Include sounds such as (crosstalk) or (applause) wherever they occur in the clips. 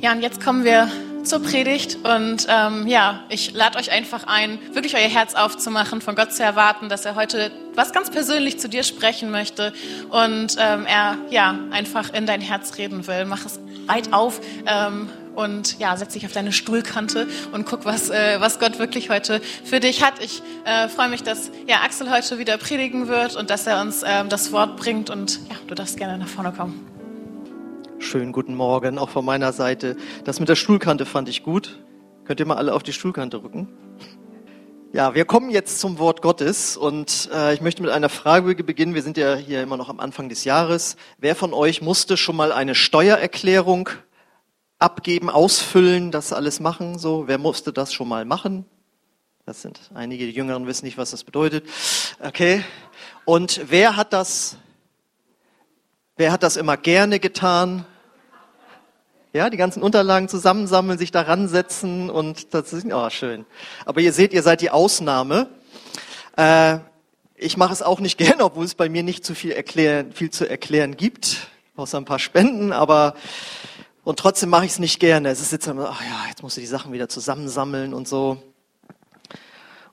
Ja, und jetzt kommen wir zur Predigt und ähm, ja, ich lade euch einfach ein, wirklich euer Herz aufzumachen, von Gott zu erwarten, dass er heute was ganz persönlich zu dir sprechen möchte und ähm, er ja einfach in dein Herz reden will. Mach es weit auf ähm, und ja, setz dich auf deine Stuhlkante und guck, was, äh, was Gott wirklich heute für dich hat. Ich äh, freue mich, dass ja, Axel heute wieder predigen wird und dass er uns ähm, das Wort bringt und ja, du darfst gerne nach vorne kommen. Schönen guten Morgen, auch von meiner Seite. Das mit der Stuhlkante fand ich gut. Könnt ihr mal alle auf die Stuhlkante rücken? Ja, wir kommen jetzt zum Wort Gottes und äh, ich möchte mit einer Frage beginnen. Wir sind ja hier immer noch am Anfang des Jahres. Wer von euch musste schon mal eine Steuererklärung abgeben, ausfüllen, das alles machen? So, wer musste das schon mal machen? Das sind einige, die Jüngeren wissen nicht, was das bedeutet. Okay. Und wer hat das Wer hat das immer gerne getan? Ja, die ganzen Unterlagen zusammensammeln, sich daran setzen und das ist oh, schön. Aber ihr seht, ihr seid die Ausnahme. Äh, ich mache es auch nicht (laughs) gerne, obwohl es bei mir nicht zu viel, erklären, viel zu erklären gibt, außer ein paar Spenden, aber und trotzdem mache ich es nicht gerne. Es ist jetzt immer, ach ja, jetzt musst du die Sachen wieder zusammensammeln und so.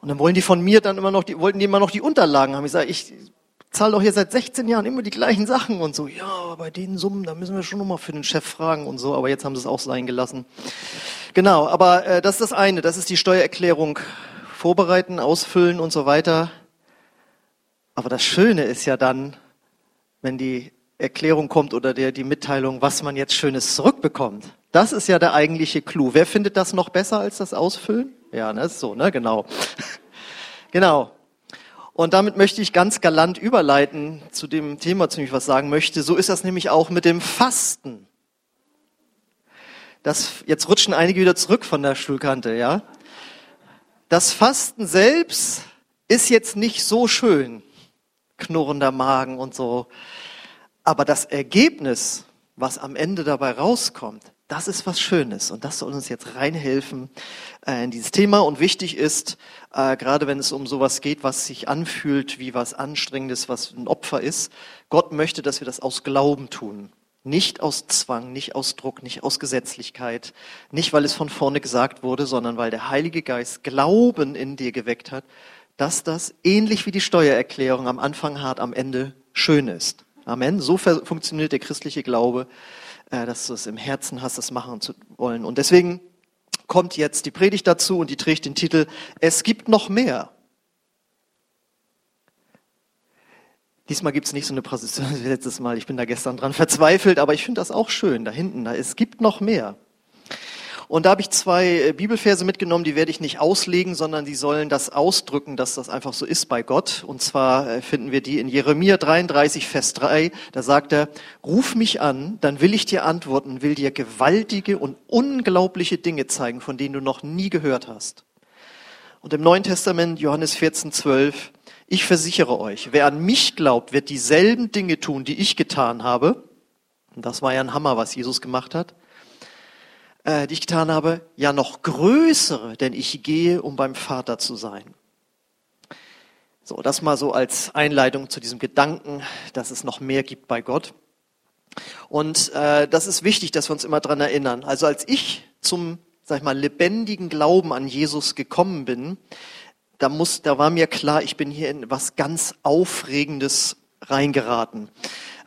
Und dann wollen die von mir dann immer noch, die wollten die immer noch die Unterlagen haben. Ich sage, ich zahle doch hier seit 16 Jahren immer die gleichen Sachen und so. Ja, bei den Summen, da müssen wir schon nochmal für den Chef fragen und so. Aber jetzt haben sie es auch sein gelassen. Genau, aber äh, das ist das eine. Das ist die Steuererklärung vorbereiten, ausfüllen und so weiter. Aber das Schöne ist ja dann, wenn die Erklärung kommt oder der, die Mitteilung, was man jetzt Schönes zurückbekommt. Das ist ja der eigentliche Clou. Wer findet das noch besser als das Ausfüllen? Ja, ne, ist so, ne, genau. (laughs) genau. Und damit möchte ich ganz galant überleiten zu dem Thema, zu dem ich was sagen möchte. So ist das nämlich auch mit dem Fasten. Das, jetzt rutschen einige wieder zurück von der Stuhlkante, ja. Das Fasten selbst ist jetzt nicht so schön. Knurrender Magen und so. Aber das Ergebnis, was am Ende dabei rauskommt, das ist was Schönes und das soll uns jetzt reinhelfen äh, in dieses Thema. Und wichtig ist, äh, gerade wenn es um sowas geht, was sich anfühlt wie was Anstrengendes, was ein Opfer ist, Gott möchte, dass wir das aus Glauben tun. Nicht aus Zwang, nicht aus Druck, nicht aus Gesetzlichkeit, nicht weil es von vorne gesagt wurde, sondern weil der Heilige Geist Glauben in dir geweckt hat, dass das ähnlich wie die Steuererklärung am Anfang hart, am Ende schön ist. Amen. So funktioniert der christliche Glaube dass du es im Herzen hast, das machen zu wollen. Und deswegen kommt jetzt die Predigt dazu und die trägt den Titel Es gibt noch mehr. Diesmal gibt es nicht so eine Präsentation (laughs) wie letztes Mal. Ich bin da gestern dran verzweifelt, aber ich finde das auch schön da hinten. Da, es gibt noch mehr. Und da habe ich zwei äh, Bibelverse mitgenommen, die werde ich nicht auslegen, sondern die sollen das ausdrücken, dass das einfach so ist bei Gott. Und zwar äh, finden wir die in Jeremia 33, Vers 3. Da sagt er, ruf mich an, dann will ich dir antworten, will dir gewaltige und unglaubliche Dinge zeigen, von denen du noch nie gehört hast. Und im Neuen Testament, Johannes 14, 12, ich versichere euch, wer an mich glaubt, wird dieselben Dinge tun, die ich getan habe. Und das war ja ein Hammer, was Jesus gemacht hat äh, die ich getan habe, ja noch größere, denn ich gehe, um beim Vater zu sein. So, das mal so als Einleitung zu diesem Gedanken, dass es noch mehr gibt bei Gott. Und äh, das ist wichtig, dass wir uns immer dran erinnern. Also als ich zum, sag ich mal, lebendigen Glauben an Jesus gekommen bin, da muss, da war mir klar, ich bin hier in was ganz Aufregendes reingeraten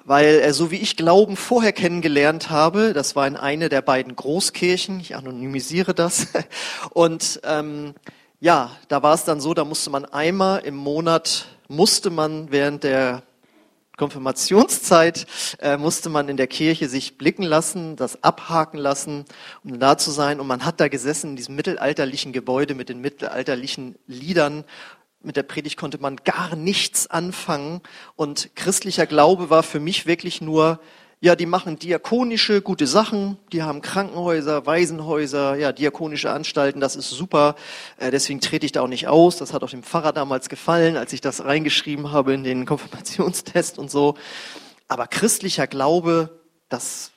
weil äh, so wie ich Glauben vorher kennengelernt habe, das war in eine der beiden Großkirchen, ich anonymisiere das, (laughs) und ähm, ja, da war es dann so, da musste man einmal im Monat, musste man während der Konfirmationszeit äh, musste man in der Kirche sich blicken lassen, das abhaken lassen, um da zu sein. Und man hat da gesessen in diesem mittelalterlichen Gebäude mit den mittelalterlichen Liedern mit der Predigt konnte man gar nichts anfangen und christlicher Glaube war für mich wirklich nur, ja, die machen diakonische gute Sachen, die haben Krankenhäuser, Waisenhäuser, ja, diakonische Anstalten, das ist super. Äh, deswegen trete ich da auch nicht aus. Das hat auch dem Pfarrer damals gefallen, als ich das reingeschrieben habe in den (laughs) Konfirmationstest und so. Aber christlicher Glaube, das,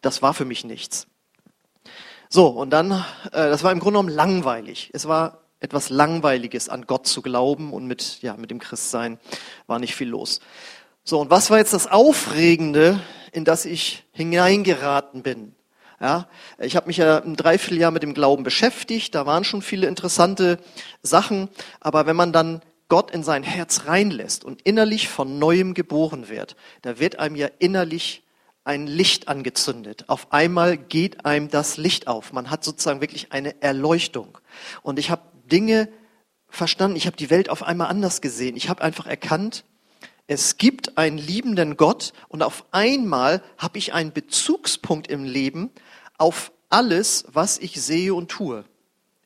das war für mich nichts. So, und dann, äh, das war im Grunde genommen langweilig. Es war etwas Langweiliges an Gott zu glauben und mit, ja, mit dem Christsein war nicht viel los. So, und was war jetzt das Aufregende, in das ich hineingeraten bin? Ja, ich habe mich ja ein Dreivierteljahr mit dem Glauben beschäftigt, da waren schon viele interessante Sachen, aber wenn man dann Gott in sein Herz reinlässt und innerlich von neuem geboren wird, da wird einem ja innerlich ein Licht angezündet. Auf einmal geht einem das Licht auf. Man hat sozusagen wirklich eine Erleuchtung. Und ich habe Dinge verstanden, ich habe die Welt auf einmal anders gesehen. Ich habe einfach erkannt, es gibt einen liebenden Gott und auf einmal habe ich einen Bezugspunkt im Leben auf alles, was ich sehe und tue.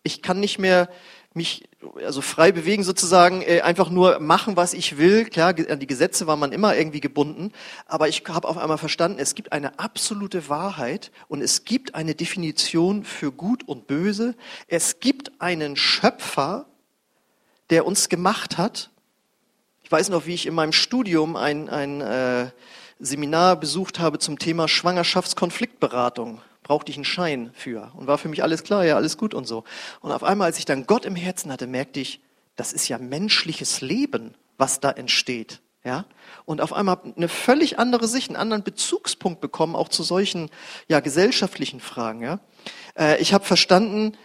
Ich kann nicht mehr mich also frei bewegen sozusagen, äh, einfach nur machen, was ich will. Klar, an die Gesetze war man immer irgendwie gebunden, aber ich habe auf einmal verstanden, es gibt eine absolute Wahrheit und es gibt eine Definition für gut und böse. Es gibt einen Schöpfer, der uns gemacht hat. Ich weiß noch, wie ich in meinem Studium ein, ein äh, Seminar besucht habe zum Thema Schwangerschaftskonfliktberatung brauchte ich einen Schein für. Und war für mich alles klar, ja, alles gut und so. Und auf einmal, als ich dann Gott im Herzen hatte, merkte ich, das ist ja menschliches Leben, was da entsteht. Ja? Und auf einmal eine völlig andere Sicht, einen anderen Bezugspunkt bekommen, auch zu solchen ja, gesellschaftlichen Fragen. Ja? Äh, ich habe verstanden,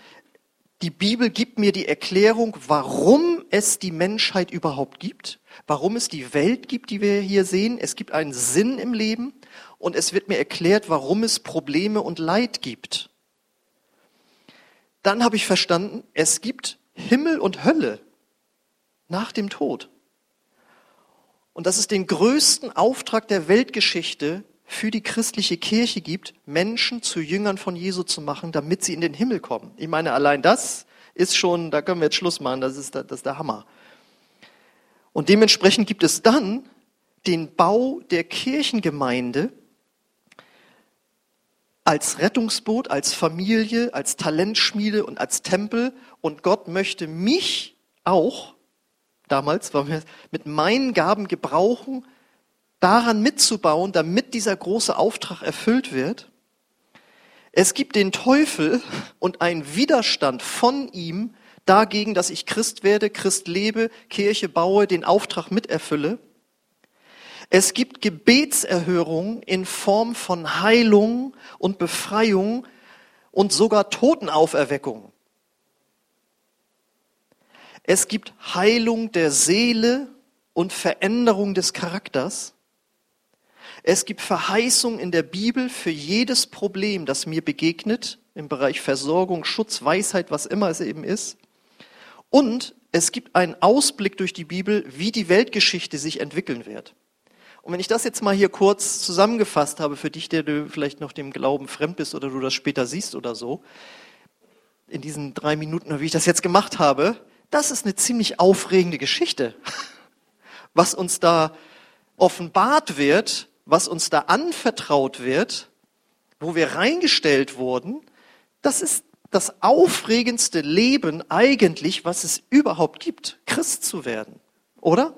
die Bibel gibt mir die Erklärung, warum es die Menschheit überhaupt gibt, warum es die Welt gibt, die wir hier sehen. Es gibt einen Sinn im Leben und es wird mir erklärt, warum es Probleme und Leid gibt. Dann habe ich verstanden, es gibt Himmel und Hölle nach dem Tod. Und dass es den größten Auftrag der Weltgeschichte für die christliche Kirche gibt, Menschen zu Jüngern von Jesu zu machen, damit sie in den Himmel kommen. Ich meine, allein das ist schon, da können wir jetzt Schluss machen, das ist, das ist der Hammer. Und dementsprechend gibt es dann den Bau der Kirchengemeinde, als Rettungsboot, als Familie, als Talentschmiede und als Tempel. Und Gott möchte mich auch, damals, mit meinen Gaben gebrauchen, daran mitzubauen, damit dieser große Auftrag erfüllt wird. Es gibt den Teufel und einen Widerstand von ihm dagegen, dass ich Christ werde, Christ lebe, Kirche baue, den Auftrag miterfülle. Es gibt Gebetserhörung in Form von Heilung und Befreiung und sogar Totenauferweckung. Es gibt Heilung der Seele und Veränderung des Charakters. Es gibt Verheißung in der Bibel für jedes Problem, das mir begegnet, im Bereich Versorgung, Schutz, Weisheit, was immer es eben ist. Und es gibt einen Ausblick durch die Bibel, wie die Weltgeschichte sich entwickeln wird. Und wenn ich das jetzt mal hier kurz zusammengefasst habe für dich, der du vielleicht noch dem Glauben fremd bist oder du das später siehst oder so, in diesen drei Minuten, wie ich das jetzt gemacht habe, das ist eine ziemlich aufregende Geschichte, (laughs) was uns da offenbart wird, was uns da anvertraut wird, wo wir reingestellt wurden, das ist das aufregendste Leben eigentlich, was es überhaupt gibt, Christ zu werden, oder?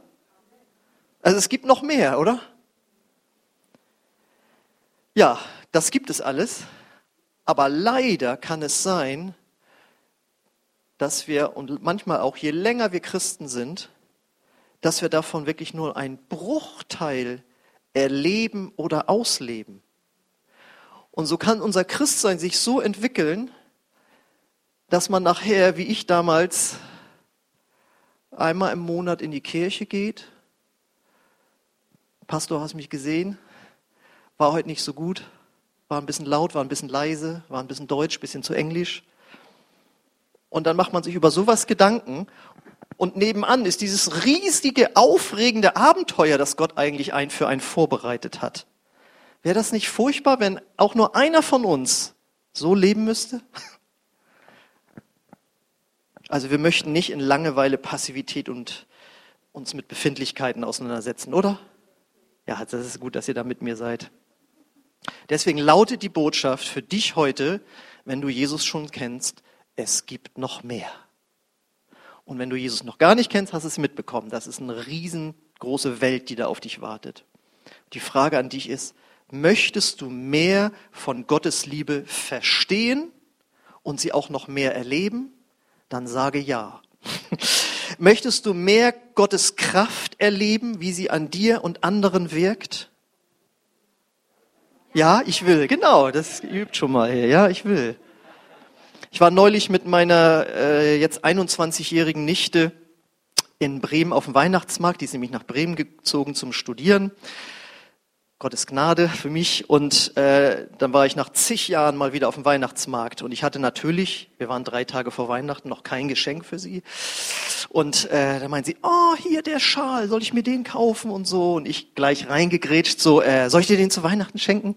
Also es gibt noch mehr, oder? Ja, das gibt es alles. Aber leider kann es sein, dass wir, und manchmal auch je länger wir Christen sind, dass wir davon wirklich nur einen Bruchteil erleben oder ausleben. Und so kann unser Christsein sich so entwickeln, dass man nachher, wie ich damals, einmal im Monat in die Kirche geht Pastor, hast mich gesehen? War heute nicht so gut. War ein bisschen laut, war ein bisschen leise, war ein bisschen deutsch, ein bisschen zu englisch. Und dann macht man sich über sowas Gedanken. Und nebenan ist dieses riesige, aufregende Abenteuer, das Gott eigentlich ein für einen vorbereitet hat. Wäre das nicht furchtbar, wenn auch nur einer von uns so leben müsste? (laughs) Also wir möchten nicht in Langeweile, Passivität und uns mit Befindlichkeiten auseinandersetzen, oder? Ja, das ist gut, dass ihr da mit mir seid. Deswegen lautet die Botschaft für dich heute, wenn du Jesus schon kennst, es gibt noch mehr. Und wenn du Jesus noch gar nicht kennst, hast du es mitbekommen. Das ist eine riesengroße Welt, die da auf dich wartet. Die Frage an dich ist, möchtest du mehr von Gottes Liebe verstehen und sie auch noch mehr erleben? Dann sage ja. (laughs) Möchtest du mehr Gottes Kraft erleben, wie sie an dir und anderen wirkt? Ja, ich will, genau, das übt schon mal hier. Ja, ich will. Ich war neulich mit meiner äh, jetzt 21-jährigen Nichte in Bremen auf dem Weihnachtsmarkt. Die ist nämlich nach Bremen gezogen zum Studieren. Gottes Gnade für mich. Und äh, dann war ich nach zig Jahren mal wieder auf dem Weihnachtsmarkt. Und ich hatte natürlich, wir waren drei Tage vor Weihnachten, noch kein Geschenk für sie. Und äh, da meint sie, oh, hier der Schal, soll ich mir den kaufen und so. Und ich gleich reingegrätscht, so, äh, soll ich dir den zu Weihnachten schenken?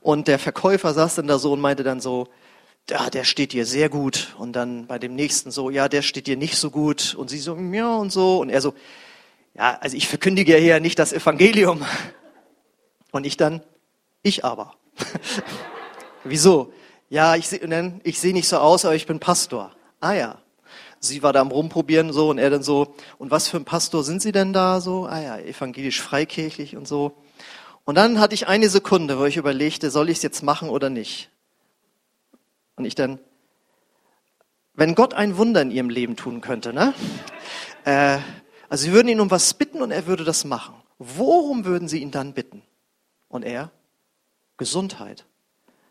Und der Verkäufer saß dann da so und meinte dann so, ja, der steht dir sehr gut. Und dann bei dem nächsten so, ja, der steht dir nicht so gut. Und sie so, ja und so. Und er so, ja, also ich verkündige hier nicht das Evangelium. (laughs) Und ich dann, ich aber. (laughs) Wieso? Ja, ich sehe ich seh nicht so aus, aber ich bin Pastor. Ah ja. Sie war da am Rumprobieren so und er dann so, und was für ein Pastor sind Sie denn da so? Ah ja, evangelisch freikirchlich und so. Und dann hatte ich eine Sekunde, wo ich überlegte, soll ich es jetzt machen oder nicht? Und ich dann, wenn Gott ein Wunder in ihrem Leben tun könnte, ne? Äh, also Sie würden ihn um was bitten und er würde das machen. Worum würden Sie ihn dann bitten? Und er, Gesundheit.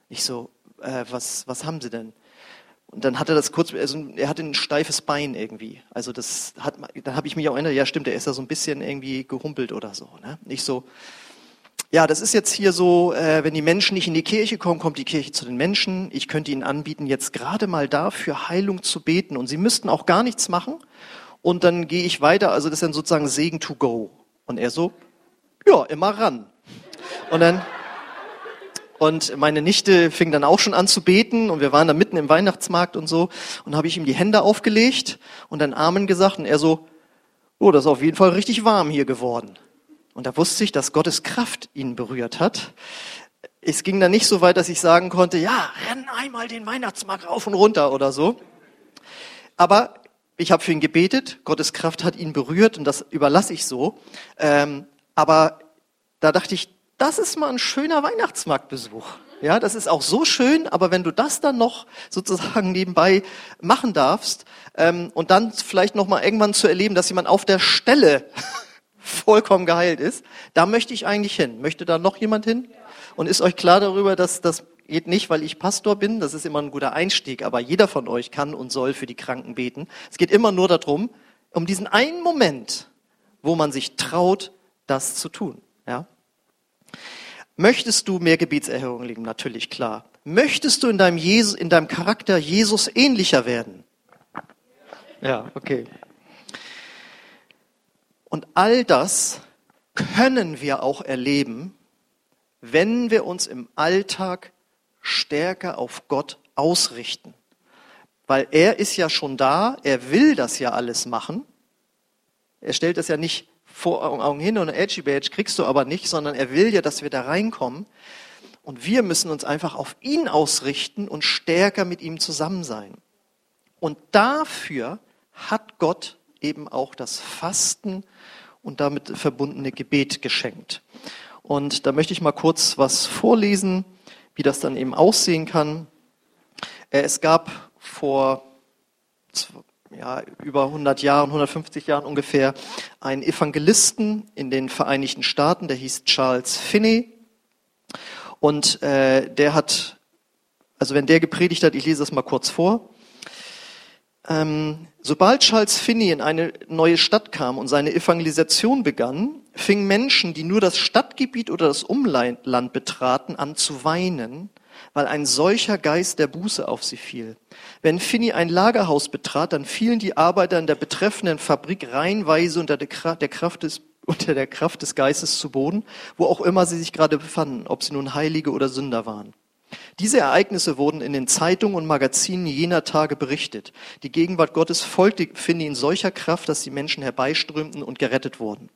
Ich so, äh, was, was haben Sie denn? Und dann hat er das kurz, also er hatte ein steifes Bein irgendwie. Also das hat, dann habe ich mich auch erinnert, ja stimmt, er ist da so ein bisschen irgendwie gehumpelt oder so. Ne? Ich so, ja, das ist jetzt hier so, äh, wenn die Menschen nicht in die Kirche kommen, kommt die Kirche zu den Menschen. Ich könnte ihnen anbieten, jetzt gerade mal dafür Heilung zu beten. Und sie müssten auch gar nichts machen. Und dann gehe ich weiter, also das ist dann sozusagen Segen to go. Und er so, ja, immer ran. Und dann, und meine Nichte fing dann auch schon an zu beten und wir waren da mitten im Weihnachtsmarkt und so und habe ich ihm die Hände aufgelegt und dann Amen gesagt und er so, oh, das ist auf jeden Fall richtig warm hier geworden. Und da wusste ich, dass Gottes Kraft ihn berührt hat. Es ging dann nicht so weit, dass ich sagen konnte, ja, renn einmal den Weihnachtsmarkt rauf und runter oder so. Aber ich habe für ihn gebetet, Gottes Kraft hat ihn berührt und das überlasse ich so. Ähm, aber da dachte ich, das ist mal ein schöner Weihnachtsmarktbesuch. Ja, das ist auch so schön, aber wenn du das dann noch sozusagen (laughs) nebenbei machen darfst ähm, und dann vielleicht noch mal irgendwann zu erleben, dass jemand auf der Stelle (laughs) vollkommen geheilt ist, da möchte ich eigentlich hin. Möchte da noch jemand hin? Und ist euch klar darüber, dass das geht nicht, weil ich Pastor bin, das ist immer ein guter Einstieg, aber jeder von euch kann und soll für die Kranken beten. Es geht immer nur darum, um diesen einen Moment, wo man sich traut, das zu tun. Ja? Möchtest du mehr Gebetserhörung leben? Natürlich, klar. Möchtest du in deinem, Jesus, in deinem Charakter Jesus ähnlicher werden? Ja, okay. Und all das können wir auch erleben, wenn wir uns im Alltag stärker auf Gott ausrichten. Weil er ist ja schon da, er will das ja alles machen. Er stellt das ja nicht vor Augen hin und Edgy Badge kriegst du aber nicht, sondern er will ja, dass wir da reinkommen. Und wir müssen uns einfach auf ihn ausrichten und stärker mit ihm zusammen sein. Und dafür hat Gott eben auch das Fasten und damit verbundene Gebet geschenkt. Und da möchte ich mal kurz was vorlesen, wie das dann eben aussehen kann. Äh, es gab vor ja, über 100 Jahren, 150 Jahren ungefähr, einen Evangelisten in den Vereinigten Staaten, der hieß Charles Finney. Und äh, der hat, also wenn der gepredigt hat, ich lese das mal kurz vor. Ähm, sobald Charles Finney in eine neue Stadt kam und seine Evangelisation begann, fingen Menschen, die nur das Stadtgebiet oder das Umland betraten, an zu weinen weil ein solcher Geist der Buße auf sie fiel. Wenn Finney ein Lagerhaus betrat, dann fielen die Arbeiter in der betreffenden Fabrik reihenweise unter der Kraft des (laughs) unter der Kraft des Geistes zu Boden, wo auch immer sie sich gerade befanden, ob sie nun Heilige oder Sünder waren. Diese Ereignisse wurden in den Zeitungen und Magazinen jener Tage berichtet. Die Gegenwart Gottes folgte Finney in solcher Kraft, dass die Menschen herbeiströmten und gerettet wurden.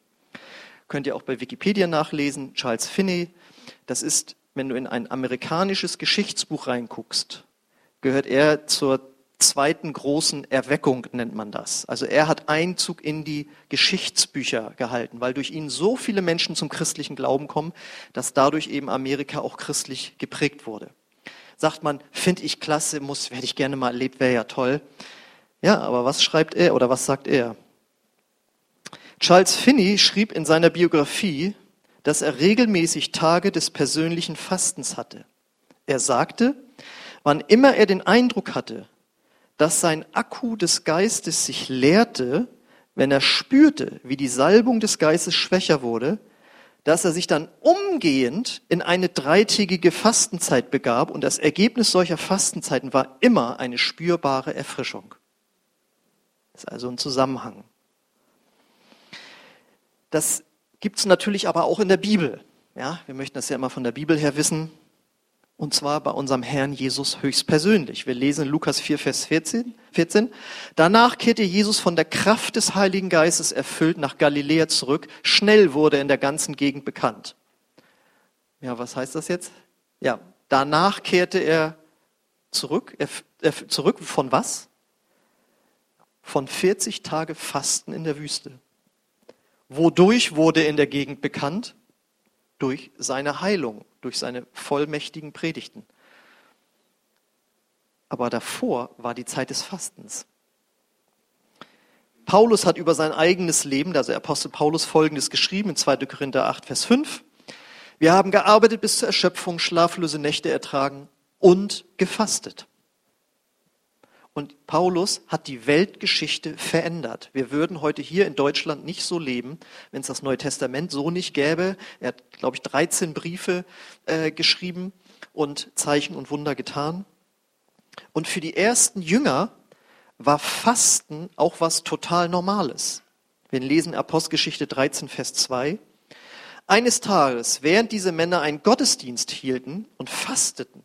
Könnt ihr auch bei Wikipedia nachlesen. Charles Finney, das ist wenn du in ein amerikanisches Geschichtsbuch reinguckst, gehört er zur zweiten großen Erweckung, nennt man das. Also er hat Einzug in die Geschichtsbücher gehalten, weil durch ihn so viele Menschen zum christlichen Glauben kommen, dass dadurch eben Amerika auch christlich geprägt wurde. Sagt man, finde ich klasse, muss, werde ich gerne mal erlebt, wäre ja toll. Ja, aber was schreibt er oder was sagt er? Charles Finney schrieb in seiner Biografie, dass er regelmäßig Tage des persönlichen Fastens hatte. Er sagte, wann immer er den Eindruck hatte, dass sein Akku des Geistes sich leerte, wenn er spürte, wie die Salbung des Geistes schwächer wurde, dass er sich dann umgehend in eine dreitägige Fastenzeit begab und das Ergebnis solcher Fastenzeiten war immer eine spürbare Erfrischung. Das ist also ein Zusammenhang. Das gibt es natürlich aber auch in der Bibel. Ja, wir möchten das ja immer von der Bibel her wissen. Und zwar bei unserem Herrn Jesus höchstpersönlich. Wir lesen Lukas 4, Vers 14, 14. Danach kehrte Jesus von der Kraft des Heiligen Geistes erfüllt nach Galiläa zurück. Schnell wurde er in der ganzen Gegend bekannt. Ja, was heißt das jetzt? Ja, danach kehrte er zurück. Er, er, zurück von was? Von 40 Tage Fasten in der Wüste. Wodurch wurde er in der Gegend bekannt? Durch seine Heilung durch seine vollmächtigen Predigten. Aber davor war die Zeit des Fastens. Paulus hat über sein eigenes Leben, also Apostel Paulus, Folgendes geschrieben in 2. Korinther 8, Vers 5. Wir haben gearbeitet bis zur Erschöpfung, schlaflose Nächte ertragen und gefastet. Und Paulus hat die Weltgeschichte verändert. Wir würden heute hier in Deutschland nicht so leben, wenn es das Neue Testament so nicht gäbe. Er hat, glaube ich, 13 Briefe äh, geschrieben und Zeichen und Wunder getan. Und für die ersten Jünger war Fasten auch was total Normales. Wir lesen Apostelgeschichte 13, Vers 2. Eines Tages, während diese Männer einen Gottesdienst hielten und fasteten,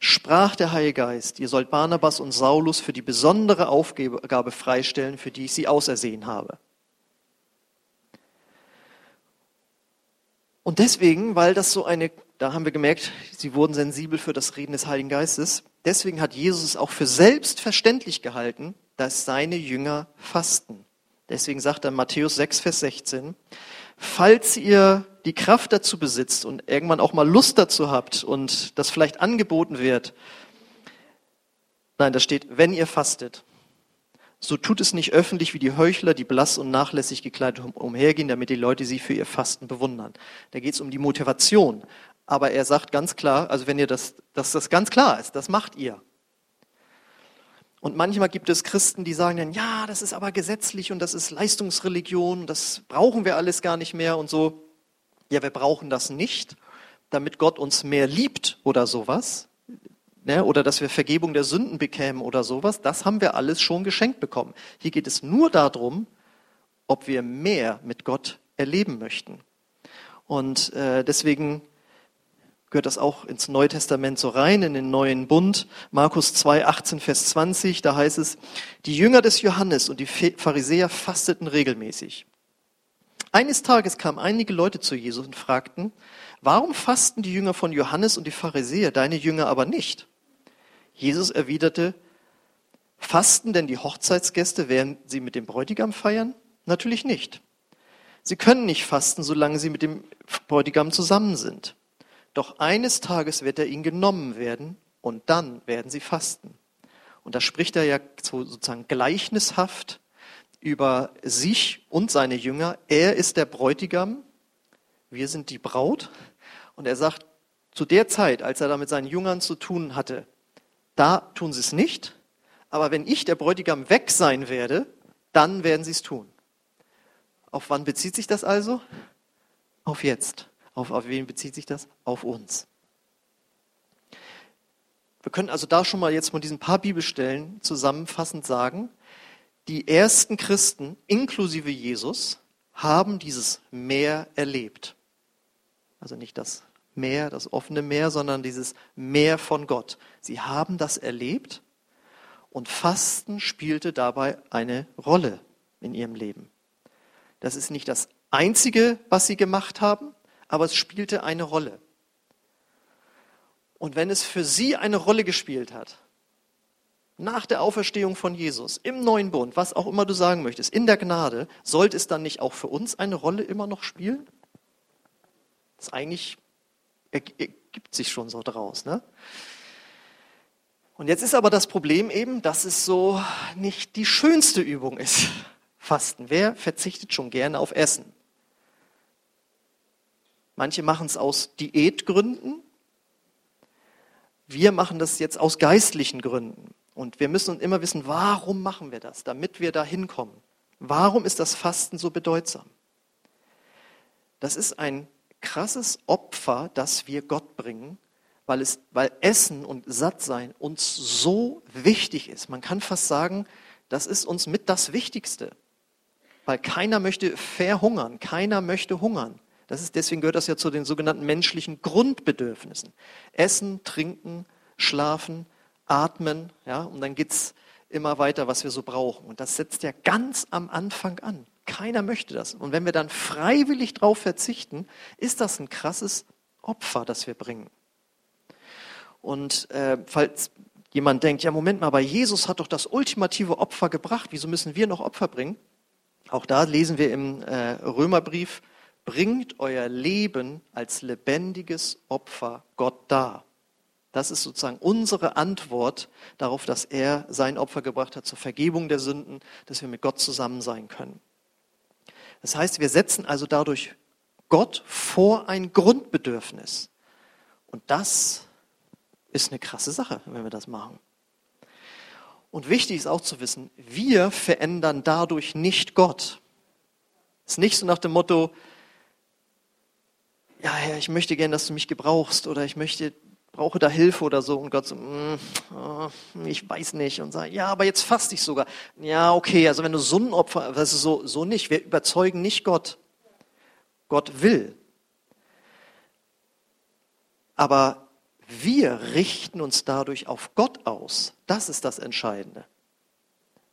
sprach der Heilige Geist, ihr sollt Barnabas und Saulus für die besondere Aufgabe freistellen, für die ich sie ausersehen habe. Und deswegen, weil das so eine, da haben wir gemerkt, sie wurden sensibel für das Reden des Heiligen Geistes, deswegen hat Jesus es auch für selbstverständlich gehalten, dass seine Jünger fasten. Deswegen sagt er Matthäus 6, Vers 16, falls ihr die Kraft dazu besitzt und irgendwann auch mal Lust dazu habt und das vielleicht angeboten wird, nein, da steht, wenn ihr fastet, so tut es nicht öffentlich wie die Heuchler, die blass und nachlässig gekleidet umhergehen, damit die Leute sie für ihr Fasten bewundern. Da geht es um die Motivation. Aber er sagt ganz klar, also wenn ihr das, dass das ganz klar ist, das macht ihr. Und manchmal gibt es Christen, die sagen dann, ja, das ist aber gesetzlich und das ist Leistungsreligion, das brauchen wir alles gar nicht mehr und so. Ja, wir brauchen das nicht, damit Gott uns mehr liebt oder sowas. Ne, oder dass wir Vergebung der Sünden bekämen oder sowas. Das haben wir alles schon geschenkt bekommen. Hier geht es nur darum, ob wir mehr mit Gott erleben möchten. Und äh, deswegen gehört das auch ins Neue Testament so rein, in den neuen Bund. Markus 2, 18, Vers 20, da heißt es, die Jünger des Johannes und die Pharisäer fasteten regelmäßig. Eines Tages kamen einige Leute zu Jesus und fragten, warum fasten die Jünger von Johannes und die Pharisäer, deine Jünger aber nicht? Jesus erwiderte, fasten denn die Hochzeitsgäste, während sie mit dem Bräutigam feiern? Natürlich nicht. Sie können nicht fasten, solange sie mit dem Bräutigam zusammen sind. Doch eines Tages wird er ihnen genommen werden und dann werden sie fasten. Und da spricht er ja sozusagen gleichnishaft über sich und seine Jünger. Er ist der Bräutigam, wir sind die Braut. Und er sagt, zu der Zeit, als er da mit seinen Jüngern zu tun hatte, da tun sie es nicht. Aber wenn ich, der Bräutigam, weg sein werde, dann werden sie es tun. Auf wann bezieht sich das also? Auf jetzt. Auf, auf wen bezieht sich das? Auf uns. Wir können also da schon mal jetzt von diesen paar Bibelstellen zusammenfassend sagen, die ersten Christen, inklusive Jesus, haben dieses Meer erlebt. Also nicht das Meer, das offene Meer, sondern dieses Meer von Gott. Sie haben das erlebt und Fasten spielte dabei eine Rolle in ihrem Leben. Das ist nicht das Einzige, was sie gemacht haben, aber es spielte eine Rolle. Und wenn es für sie eine Rolle gespielt hat, nach der Auferstehung von Jesus, im neuen Bund, was auch immer du sagen möchtest, in der Gnade, sollte es dann nicht auch für uns eine Rolle immer noch spielen? Das eigentlich ergibt sich schon so draus. Ne? Und jetzt ist aber das Problem eben, dass es so nicht die schönste Übung ist. Fasten. Wer verzichtet schon gerne auf Essen? Manche machen es aus Diätgründen. Wir machen das jetzt aus geistlichen Gründen. Und wir müssen immer wissen, warum machen wir das, damit wir da hinkommen. Warum ist das Fasten so bedeutsam? Das ist ein krasses Opfer, das wir Gott bringen, weil, es, weil Essen und Sattsein uns so wichtig ist. Man kann fast sagen, das ist uns mit das Wichtigste. Weil keiner möchte verhungern, keiner möchte hungern. Das ist, deswegen gehört das ja zu den sogenannten menschlichen Grundbedürfnissen. Essen, trinken, schlafen, atmen, ja, und dann geht es immer weiter, was wir so brauchen. Und das setzt ja ganz am Anfang an. Keiner möchte das. Und wenn wir dann freiwillig darauf verzichten, ist das ein krasses Opfer, das wir bringen. Und äh, falls jemand denkt, ja Moment mal, aber Jesus hat doch das ultimative Opfer gebracht, wieso müssen wir noch Opfer bringen? Auch da lesen wir im äh, Römerbrief, bringt euer Leben als lebendiges Opfer Gott dar. Das ist sozusagen unsere Antwort darauf, dass er sein Opfer gebracht hat zur Vergebung der Sünden, dass wir mit Gott zusammen sein können. Das heißt, wir setzen also dadurch Gott vor ein Grundbedürfnis. Und das ist eine krasse Sache, wenn wir das machen. Und wichtig ist auch zu wissen, wir verändern dadurch nicht Gott. Es ist nicht so nach dem Motto, ja Herr, ich möchte gern, dass du mich gebrauchst oder ich möchte, brauche da Hilfe oder so und Gott so, mm, oh, ich weiß nicht und sagt, ja, aber jetzt faste ich sogar. Ja, okay, also wenn du Sonnenopfer, das ist so, so nicht. Wir überzeugen nicht Gott. Gott will. Aber wir richten uns dadurch auf Gott aus. Das ist das Entscheidende.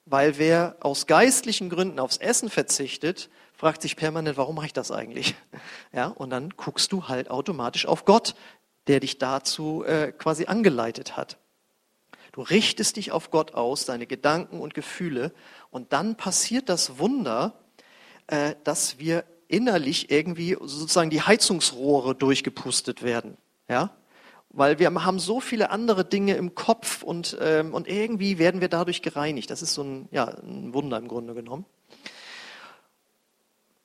Weil wer aus geistlichen Gründen aufs Essen verzichtet, fragt sich permanent, warum mache ich das eigentlich? (laughs) Ja, und dann guckst du halt automatisch auf Gott, der dich dazu äh, quasi angeleitet hat. Du richtest dich auf Gott aus, deine Gedanken und Gefühle, und dann passiert das Wunder, äh, dass wir innerlich irgendwie sozusagen die Heizungsrohre durchgepustet werden. Ja? Weil wir haben so viele andere Dinge im Kopf und, ähm, und irgendwie werden wir dadurch gereinigt. Das ist so ein, ja, ein Wunder im Grunde genommen.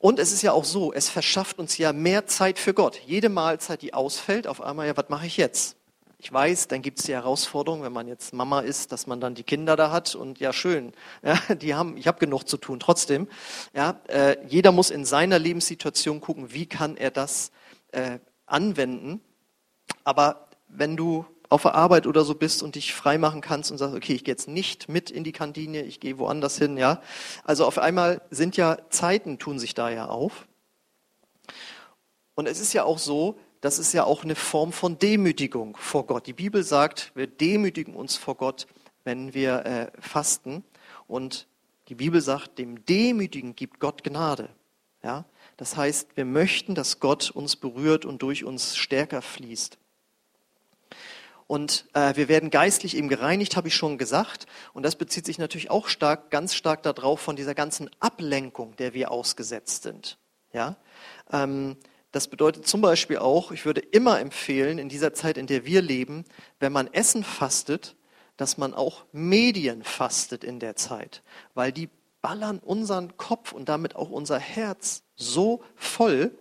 Und es ist ja auch so, es verschafft uns ja mehr Zeit für Gott. Jede Mahlzeit, die ausfällt, auf einmal, ja, was mache ich jetzt? Ich weiß, dann gibt es die Herausforderung, wenn man jetzt Mama ist, dass man dann die Kinder da hat und ja schön, (laughs) ja, die haben, ich habe genug zu tun. Trotzdem, ja, äh, jeder muss in seiner Lebenssituation gucken, wie kann er das äh, anwenden. Aber wenn du auf der Arbeit oder so bist und dich frei machen kannst und sagst, okay, ich gehe jetzt nicht mit in die Kantine, ich gehe woanders hin, ja. Also auf einmal sind ja Zeiten tun sich da ja auf. Und es ist ja auch so, das ist ja auch eine Form von Demütigung vor Gott. Die Bibel sagt, wir demütigen uns vor Gott, wenn wir äh, fasten. Und die Bibel sagt, dem Demütigen gibt Gott Gnade. Ja? Das heißt, wir möchten, dass Gott uns berührt und durch uns stärker fließt. Und äh, wir werden geistlich eben gereinigt, habe ich schon gesagt. Und das bezieht sich natürlich auch stark, ganz stark darauf von dieser ganzen Ablenkung, der wir ausgesetzt sind. Ja? Ähm, das bedeutet zum Beispiel auch, ich würde immer empfehlen, in dieser Zeit, in der wir leben, wenn man Essen fastet, dass man auch Medien fastet in der Zeit, weil die ballern unseren Kopf und damit auch unser Herz so voll,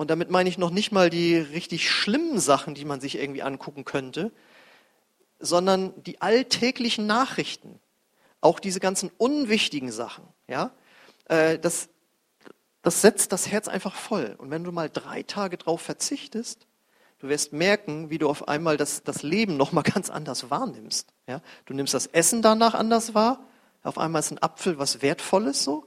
und damit meine ich noch nicht mal die richtig schlimmen Sachen, die man sich irgendwie angucken könnte, sondern die alltäglichen Nachrichten, auch diese ganzen unwichtigen Sachen. Ja, äh, das, das setzt das Herz einfach voll. Und wenn du mal drei Tage drauf verzichtest, du wirst merken, wie du auf einmal das, das Leben noch mal ganz anders wahrnimmst. Ja, du nimmst das Essen danach anders wahr. Auf einmal ist ein Apfel was Wertvolles so.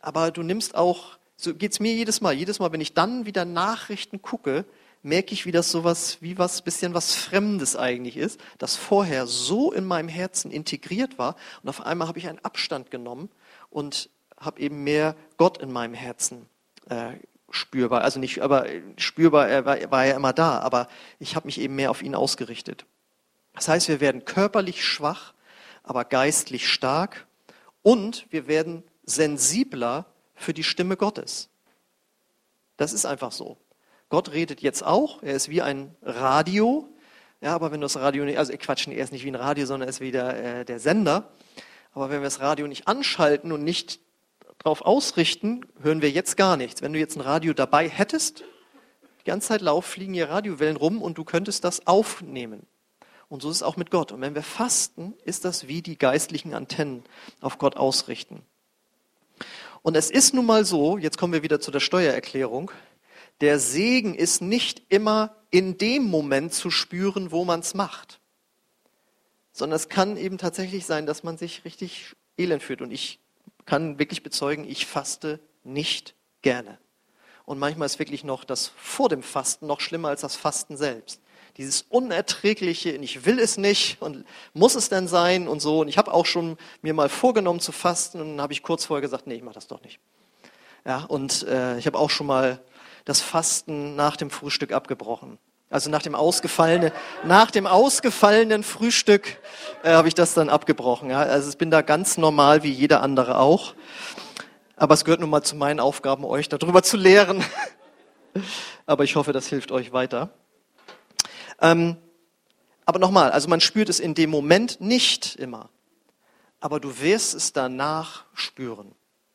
Aber du nimmst auch so geht's mir jedes Mal. Jedes Mal, wenn ich dann wieder Nachrichten gucke, merke ich, wie das sowas, wie was, bisschen was Fremdes eigentlich ist, das vorher so in meinem Herzen integriert war. Und auf einmal habe ich einen Abstand genommen und habe eben mehr Gott in meinem Herzen äh, spürbar. Also nicht, aber spürbar, er war, er war ja immer da, aber ich habe mich eben mehr auf ihn ausgerichtet. Das heißt, wir werden körperlich schwach, aber geistlich stark und wir werden sensibler für die Stimme Gottes. Das ist einfach so. Gott redet jetzt auch, er ist wie ein Radio, ja, aber wenn du das Radio nicht, also Quatsch, er ist nicht wie ein Radio, sondern er ist wie der, äh, der Sender. Aber wenn wir das Radio nicht anschalten und nicht darauf ausrichten, hören wir jetzt gar nichts. Wenn du jetzt ein Radio dabei hättest, ganze Zeit Lauf, fliegen hier Radiowellen rum und du könntest das aufnehmen. Und so ist es auch mit Gott. Und wenn wir fasten, ist das wie die geistlichen Antennen auf Gott ausrichten. Und es ist nun mal so, jetzt kommen wir wieder zu der Steuererklärung, der Segen ist nicht immer in dem Moment zu spüren, wo man es macht, sondern es kann eben tatsächlich sein, dass man sich richtig elend fühlt. Und ich kann wirklich bezeugen, ich faste nicht gerne. Und manchmal ist wirklich noch das vor dem Fasten noch schlimmer als das Fasten selbst. Dieses unerträgliche, ich will es nicht und muss es denn sein und so. Und ich habe auch schon mir mal vorgenommen zu fasten und dann habe ich kurz vorher gesagt, nee, ich mache das doch nicht. Ja, und äh, ich habe auch schon mal das Fasten nach dem Frühstück abgebrochen. Also nach dem ausgefallenen, nach dem ausgefallenen Frühstück äh, habe ich das dann abgebrochen. Ja. Also ich bin da ganz normal wie jeder andere auch. Aber es gehört nun mal zu meinen Aufgaben, euch darüber zu lehren. (laughs) Aber ich hoffe, das hilft euch weiter. Ähm, aber nochmal, also man spürt es in dem Moment nicht immer. Aber du wirst es danach spüren.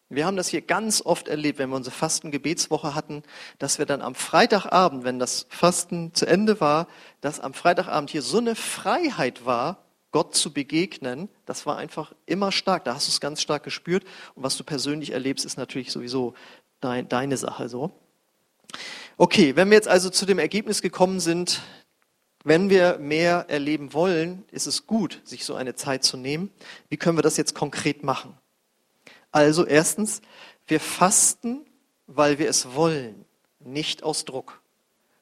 Wir haben das hier ganz oft erlebt, wenn wir unsere Fastengebetswoche hatten, dass wir dann am Freitagabend, wenn das Fasten zu Ende war, dass am Freitagabend hier so eine Freiheit war, Gott zu begegnen. Das war einfach immer stark. Da hast du es ganz stark gespürt. Und was du persönlich erlebst, ist natürlich sowieso dein, deine Sache so. Okay, wenn wir jetzt also zu dem Ergebnis gekommen sind, wenn wir mehr erleben wollen, ist es gut, sich so eine Zeit zu nehmen. Wie können wir das jetzt konkret machen? Also erstens, wir fasten, weil wir es wollen, nicht aus Druck.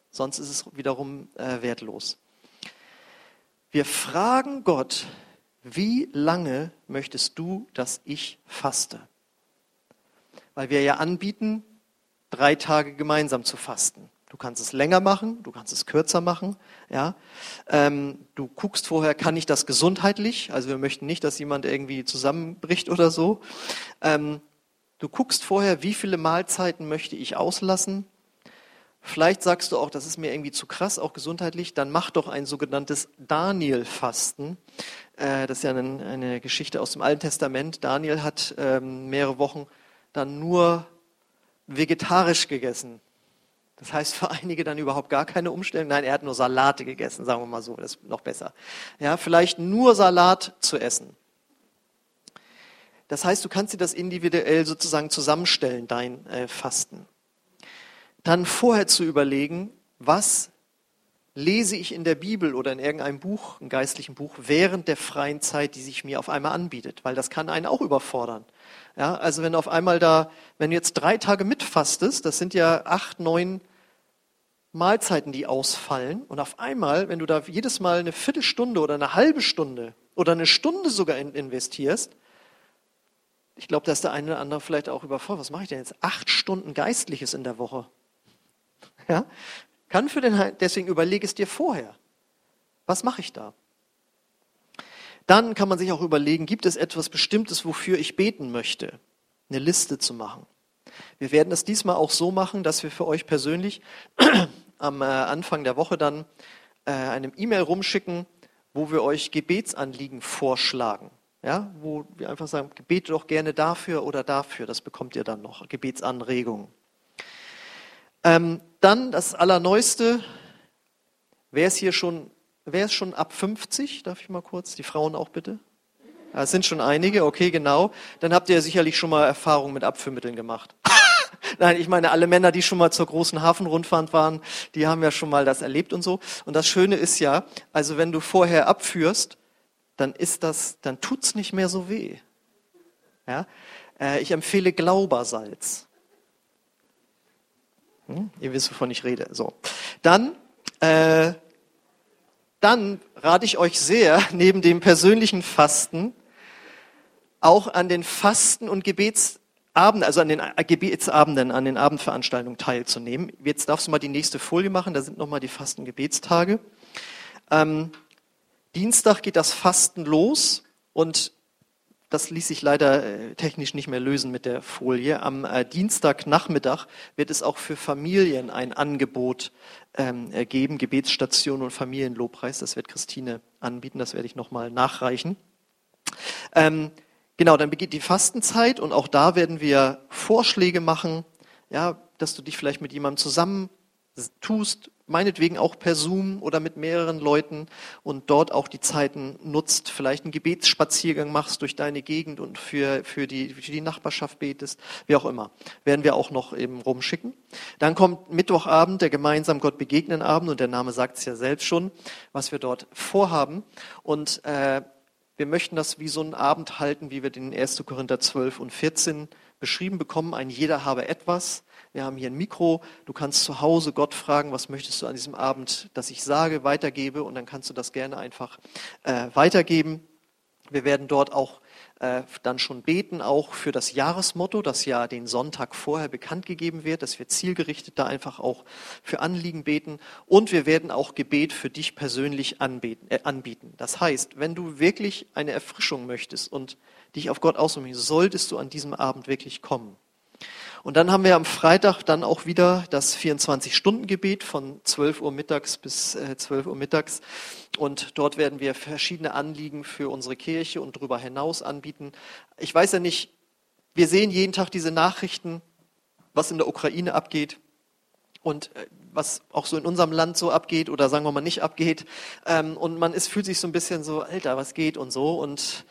Sonst ist es wiederum äh, wertlos. Wir fragen Gott, wie lange möchtest du, dass ich faste? Weil wir ja anbieten, drei Tage gemeinsam zu fasten. Du kannst es länger machen, du kannst es kürzer machen. Ja, ähm, du guckst vorher, kann ich das gesundheitlich? Also wir möchten nicht, dass jemand irgendwie zusammenbricht oder so. Ähm, du guckst vorher, wie viele Mahlzeiten möchte ich auslassen? Vielleicht sagst du auch, das ist mir irgendwie zu krass, auch gesundheitlich, dann mach doch ein sogenanntes Daniel-Fasten. Äh, das ist ja eine, eine, Geschichte aus dem Alten Testament. Daniel hat ähm, mehrere Wochen dann nur vegetarisch gegessen. Das heißt für einige dann überhaupt gar keine Umstellung. Nein, er hat nur Salate gegessen, sagen wir mal so, das ist noch besser. Ja, vielleicht nur Salat zu essen. Das heißt, du kannst dir das individuell sozusagen zusammenstellen, dein äh, Fasten. Dann vorher zu überlegen, was lese ich in der Bibel oder in irgendeinem Buch, einem geistlichen Buch, während der freien Zeit, die sich mir auf einmal anbietet, weil das kann einen auch überfordern. Ja, also wenn auf einmal da, wenn du jetzt drei Tage mitfastest, das sind ja acht, neun Mahlzeiten, die ausfallen. Und auf einmal, wenn du da jedes Mal eine Viertelstunde oder eine halbe Stunde oder eine Stunde sogar investierst, ich glaube, dass der eine oder andere vielleicht auch überfordert. Was mache ich denn jetzt? Acht Stunden Geistliches in der Woche. Ja? Kann für den, deswegen überlege es dir vorher. Was mache ich da? Dann kann man sich auch überlegen, gibt es etwas Bestimmtes, wofür ich beten möchte? Eine Liste zu machen. Wir werden es diesmal auch so machen, dass wir für euch persönlich am äh, Anfang der Woche dann äh, eine E-Mail rumschicken, wo wir euch Gebetsanliegen vorschlagen. Ja, wo wir einfach sagen, bete doch gerne dafür oder dafür. Das bekommt ihr dann noch, Gebetsanregungen. Ähm, dann das Allerneueste. Wer ist hier schon, wer ist schon ab 50? Darf ich mal kurz? Die Frauen auch bitte? Es sind schon einige, okay, genau. Dann habt ihr sicherlich schon mal Erfahrungen mit Abführmitteln gemacht. Nein, ich meine, alle Männer, die schon mal zur großen Hafenrundfahrt waren, die haben ja schon mal das erlebt und so. Und das Schöne ist ja, also wenn du vorher abführst, dann ist das, dann tut's nicht mehr so weh. Ja? Äh, ich empfehle Glaubersalz. Hm? Ihr wisst, wovon ich rede. So. Dann, äh, dann rate ich euch sehr, neben dem persönlichen Fasten, auch an den Fasten- und Gebetsabenden, also an den Gebetsabenden, an den Abendveranstaltungen teilzunehmen. Jetzt darfst du mal die nächste Folie machen, da sind nochmal die Fasten-Gebetstage. Ähm, Dienstag geht das Fasten los und das ließ sich leider äh, technisch nicht mehr lösen mit der Folie. Am äh, Dienstagnachmittag wird es auch für Familien ein Angebot ähm, geben, Gebetsstation und Familienlobpreis. Das wird Christine anbieten, das werde ich nochmal nachreichen. Ähm, Genau, dann beginnt die Fastenzeit und auch da werden wir Vorschläge machen, ja, dass du dich vielleicht mit jemandem zusammen tust, meinetwegen auch per Zoom oder mit mehreren Leuten und dort auch die Zeiten nutzt, vielleicht einen Gebetsspaziergang machst durch deine Gegend und für, für, die, für die Nachbarschaft betest, wie auch immer. Werden wir auch noch eben rumschicken. Dann kommt Mittwochabend, der gemeinsam Gott begegnen Abend und der Name sagt es ja selbst schon, was wir dort vorhaben. Und äh, wir möchten das wie so einen Abend halten, wie wir den 1. Korinther 12 und 14 beschrieben bekommen. Ein jeder habe etwas. Wir haben hier ein Mikro. Du kannst zu Hause Gott fragen, was möchtest du an diesem Abend, dass ich sage, weitergebe. Und dann kannst du das gerne einfach äh, weitergeben. Wir werden dort auch äh, dann schon beten, auch für das Jahresmotto, das ja den Sonntag vorher bekannt gegeben wird, dass wir zielgerichtet da einfach auch für Anliegen beten. Und wir werden auch Gebet für dich persönlich anbeten, äh, anbieten. Das heißt, wenn du wirklich eine Erfrischung möchtest und dich auf Gott ausruhen solltest du an diesem Abend wirklich kommen. Und dann haben wir am Freitag dann auch wieder das 24-Stunden-Gebet von 12 Uhr mittags bis 12 äh, Uhr mittags. Und dort werden wir verschiedene Anliegen für unsere Kirche und darüber hinaus anbieten. Ich weiß ja nicht, wir sehen jeden Tag diese Nachrichten, was in der Ukraine abgeht und äh, was auch so in unserem Land so abgeht oder sagen wir mal nicht abgeht. Ähm, und man ist, fühlt sich so ein bisschen so, Alter, was geht und so. Und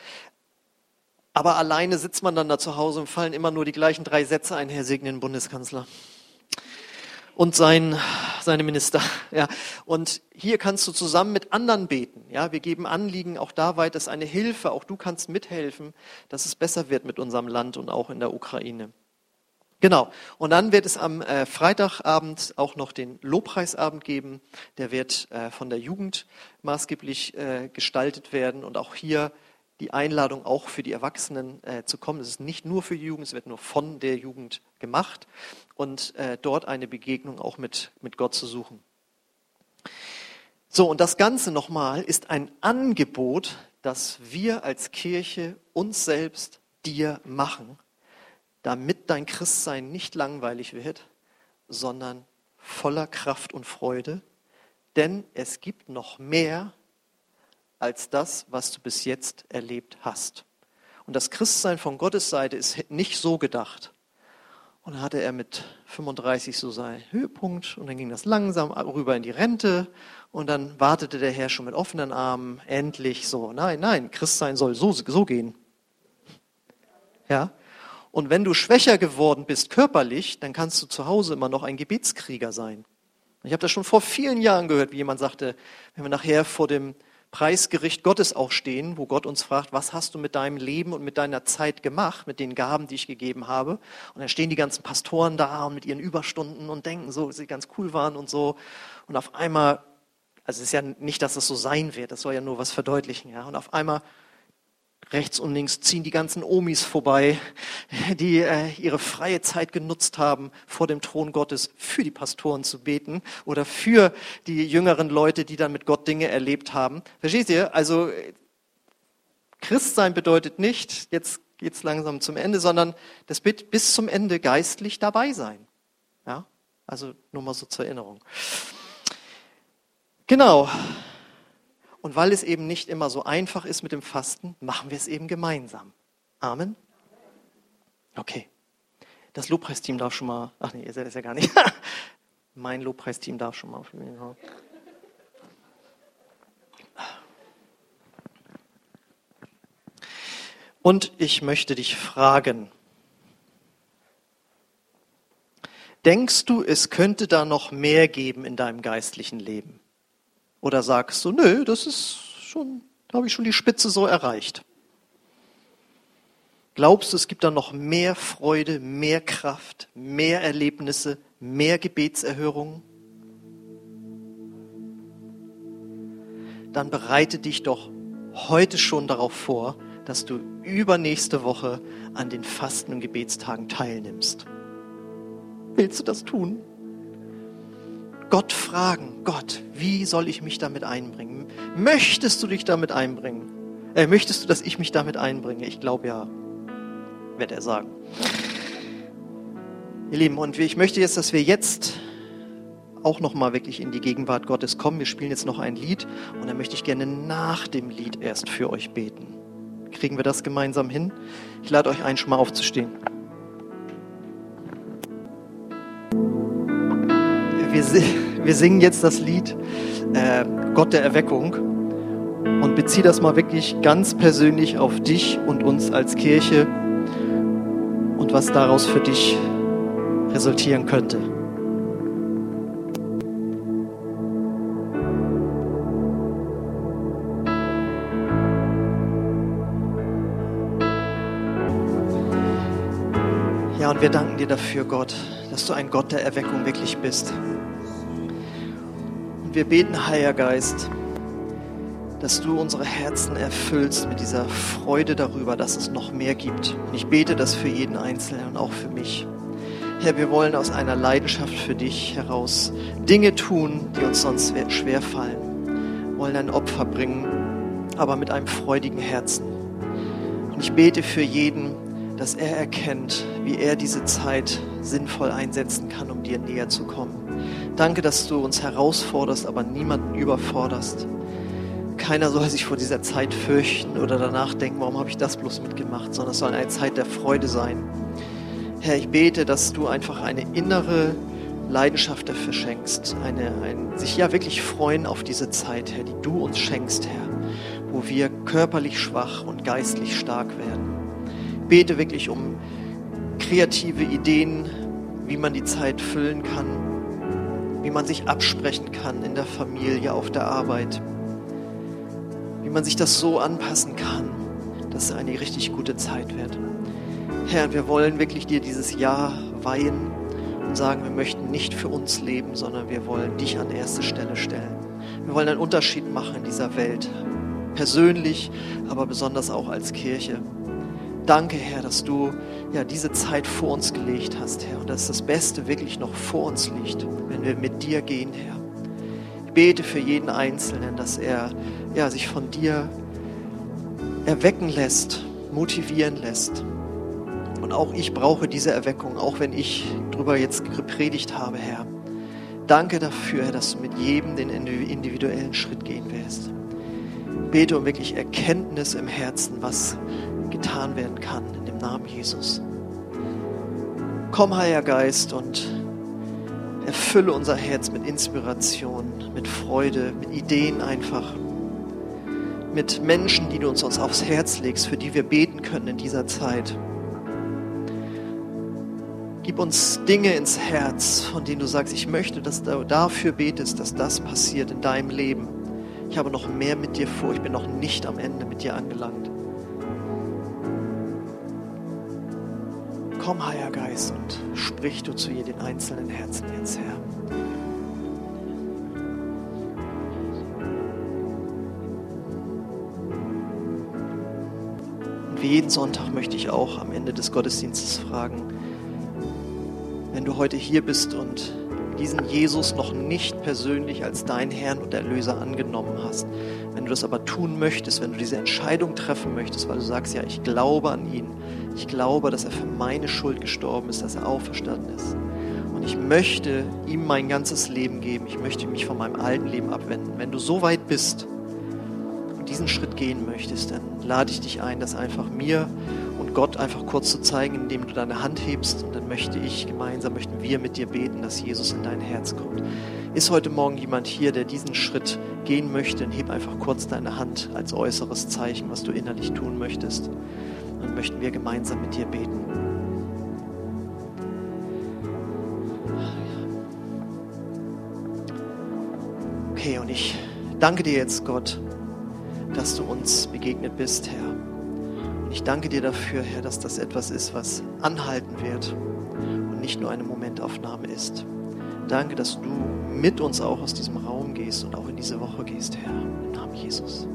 aber alleine sitzt man dann da zu Hause und fallen immer nur die gleichen drei Sätze ein, Herr segne Bundeskanzler. Und sein, seine Minister. (laughs) Ja. Und hier kannst du zusammen mit anderen beten. Ja. Wir geben Anliegen auch da weit, dass eine Hilfe, auch du kannst mithelfen, dass es besser wird mit unserem Land und auch in der Ukraine. Genau. Und dann wird es am äh, Freitagabend auch noch den Lobpreisabend geben. Der wird äh, von der Jugend maßgeblich äh, gestaltet werden. Und auch hier die Einladung auch für die Erwachsenen äh, zu kommen. Es ist nicht nur für die Jugend, es wird nur von der Jugend gemacht und äh, dort eine Begegnung auch mit, mit Gott zu suchen. So, und das Ganze nochmal ist ein Angebot, das wir als Kirche uns selbst dir machen, damit dein Christsein nicht langweilig wird, sondern voller Kraft und Freude. Denn es gibt noch mehr als das, was du bis jetzt erlebt hast. Und das Christsein von Gottes Seite ist nicht so gedacht. Und dann hatte er mit 35 so seinen Höhepunkt und dann ging das langsam rüber in die Rente und dann wartete der Herr schon mit offenen Armen, endlich so. Nein, nein, Christsein soll so, so gehen. Ja? Und wenn du schwächer geworden bist körperlich, dann kannst du zu Hause immer noch ein Gebetskrieger sein. Ich habe das schon vor vielen Jahren gehört, wie jemand sagte, wenn wir nachher vor dem Preisgericht Gottes auch stehen, wo Gott uns fragt, was hast du mit deinem Leben und mit deiner Zeit gemacht, mit den Gaben, die ich gegeben habe. Und dann stehen die ganzen Pastoren da und mit ihren Überstunden und denken so, dass sie ganz cool waren und so. Und auf einmal, also es ist ja nicht, dass es so sein wird, das soll ja nur was verdeutlichen, ja. Und auf einmal Rechts und links ziehen die ganzen Omis vorbei, die äh, ihre freie Zeit genutzt haben, vor dem Thron Gottes für die Pastoren zu beten oder für die jüngeren Leute, die dann mit Gott Dinge erlebt haben. Versteht ihr? Also Christsein bedeutet nicht, jetzt geht's langsam zum Ende, sondern das bis zum Ende geistlich dabei sein. Ja? Also nur mal so zur Erinnerung. Genau. Und weil es eben nicht immer so einfach ist mit dem Fasten, machen wir es eben gemeinsam. Amen. Okay. Das Lobpreisteam darf schon mal. Ach nee, ihr seid es ja gar nicht. (laughs) mein Lobpreisteam darf schon mal. Und ich möchte dich fragen, denkst du, es könnte da noch mehr geben in deinem geistlichen Leben? Oder sagst du, nö, das ist schon, da habe ich schon die Spitze so erreicht. Glaubst du, es gibt da noch mehr Freude, mehr Kraft, mehr Erlebnisse, mehr Gebetserhörungen? Dann bereite dich doch heute schon darauf vor, dass du übernächste Woche an den Fasten- und Gebetstagen teilnimmst. Willst du das tun? Gott fragen, Gott, wie soll ich mich damit einbringen? Möchtest du dich damit einbringen? Äh, möchtest du, dass ich mich damit einbringe? Ich glaube ja, wird er sagen. Ihr Lieben, und ich möchte jetzt, dass wir jetzt auch nochmal wirklich in die Gegenwart Gottes kommen. Wir spielen jetzt noch ein Lied und dann möchte ich gerne nach dem Lied erst für euch beten. Kriegen wir das gemeinsam hin? Ich lade euch ein, schon mal aufzustehen. Wir, wir singen jetzt das Lied äh, Gott der Erweckung und bezieh das mal wirklich ganz persönlich auf dich und uns als Kirche und was daraus für dich resultieren könnte. Ja, und wir danken dir dafür, Gott, dass du ein Gott der Erweckung wirklich bist. Und wir beten, Heiliger Geist, dass du unsere Herzen erfüllst mit dieser Freude darüber, dass es noch mehr gibt. Und ich bete das für jeden Einzelnen und auch für mich. Herr, wir wollen aus einer Leidenschaft für dich heraus Dinge tun, die uns sonst schwer fallen. Wollen ein Opfer bringen, aber mit einem freudigen Herzen. Und ich bete für jeden, dass er erkennt, wie er diese Zeit sinnvoll einsetzen kann, um dir näher zu kommen. Danke, dass du uns herausforderst, aber niemanden überforderst. Keiner soll sich vor dieser Zeit fürchten oder danach denken, warum habe ich das bloß mitgemacht, sondern es soll eine Zeit der Freude sein. Herr, ich bete, dass du einfach eine innere Leidenschaft dafür schenkst, eine, ein, sich ja wirklich freuen auf diese Zeit, Herr, die du uns schenkst, Herr, wo wir körperlich schwach und geistlich stark werden. Ich bete wirklich um kreative Ideen, wie man die Zeit füllen kann, wie man sich absprechen kann in der Familie, auf der Arbeit wie man sich das so anpassen kann, dass es eine richtig gute Zeit wird. Herr, wir wollen wirklich dir dieses Jahr weihen und sagen, wir möchten nicht für uns leben, sondern wir wollen dich an erste Stelle stellen. Wir wollen einen Unterschied machen in dieser Welt, persönlich, aber besonders auch als Kirche. Danke, Herr, dass du ja diese Zeit vor uns gelegt hast, Herr, und dass das Beste wirklich noch vor uns liegt, wenn wir mit dir gehen, Herr. Ich bete für jeden Einzelnen, dass er ja, sich von dir erwecken lässt, motivieren lässt. Und auch ich brauche diese Erweckung, auch wenn ich darüber jetzt gepredigt habe, Herr. Danke dafür, Herr, dass du mit jedem den individuellen Schritt gehen wirst. Bete um wirklich Erkenntnis im Herzen, was getan werden kann, in dem Namen Jesus. Komm, Heiliger Geist, und erfülle unser Herz mit Inspiration, mit Freude, mit Ideen einfach mit Menschen, die du uns aufs Herz legst, für die wir beten können in dieser Zeit. Gib uns Dinge ins Herz, von denen du sagst, ich möchte, dass du dafür betest, dass das passiert in deinem Leben. Ich habe noch mehr mit dir vor, ich bin noch nicht am Ende mit dir angelangt. Komm, Heiliger Geist, und sprich du zu jedem einzelnen Herzen jetzt, Herr. wie jeden Sonntag möchte ich auch am Ende des Gottesdienstes fragen, wenn du heute hier bist und diesen Jesus noch nicht persönlich als dein Herrn und Erlöser angenommen hast, wenn du das aber tun möchtest, wenn du diese Entscheidung treffen möchtest, weil du sagst, ja, ich glaube an ihn, ich glaube, dass er für meine Schuld gestorben ist, dass er auferstanden ist. Und ich möchte ihm mein ganzes Leben geben, ich möchte mich von meinem alten Leben abwenden. Wenn du so weit bist, diesen Schritt gehen möchtest, dann lade ich dich ein, das einfach mir und Gott einfach kurz zu zeigen, indem du deine Hand hebst und dann möchte ich gemeinsam, möchten wir mit dir beten, dass Jesus in dein Herz kommt. Ist heute Morgen jemand hier, der diesen Schritt gehen möchte, dann heb einfach kurz deine Hand als äußeres Zeichen, was du innerlich tun möchtest. Dann möchten wir gemeinsam mit dir beten. Okay, und ich danke dir jetzt, Gott, dass du uns begegnet bist, Herr. Ich danke dir dafür, Herr, dass das etwas ist, was anhalten wird und nicht nur eine Momentaufnahme ist. Danke, dass du mit uns auch aus diesem Raum gehst und auch in diese Woche gehst, Herr. Im Namen Jesus.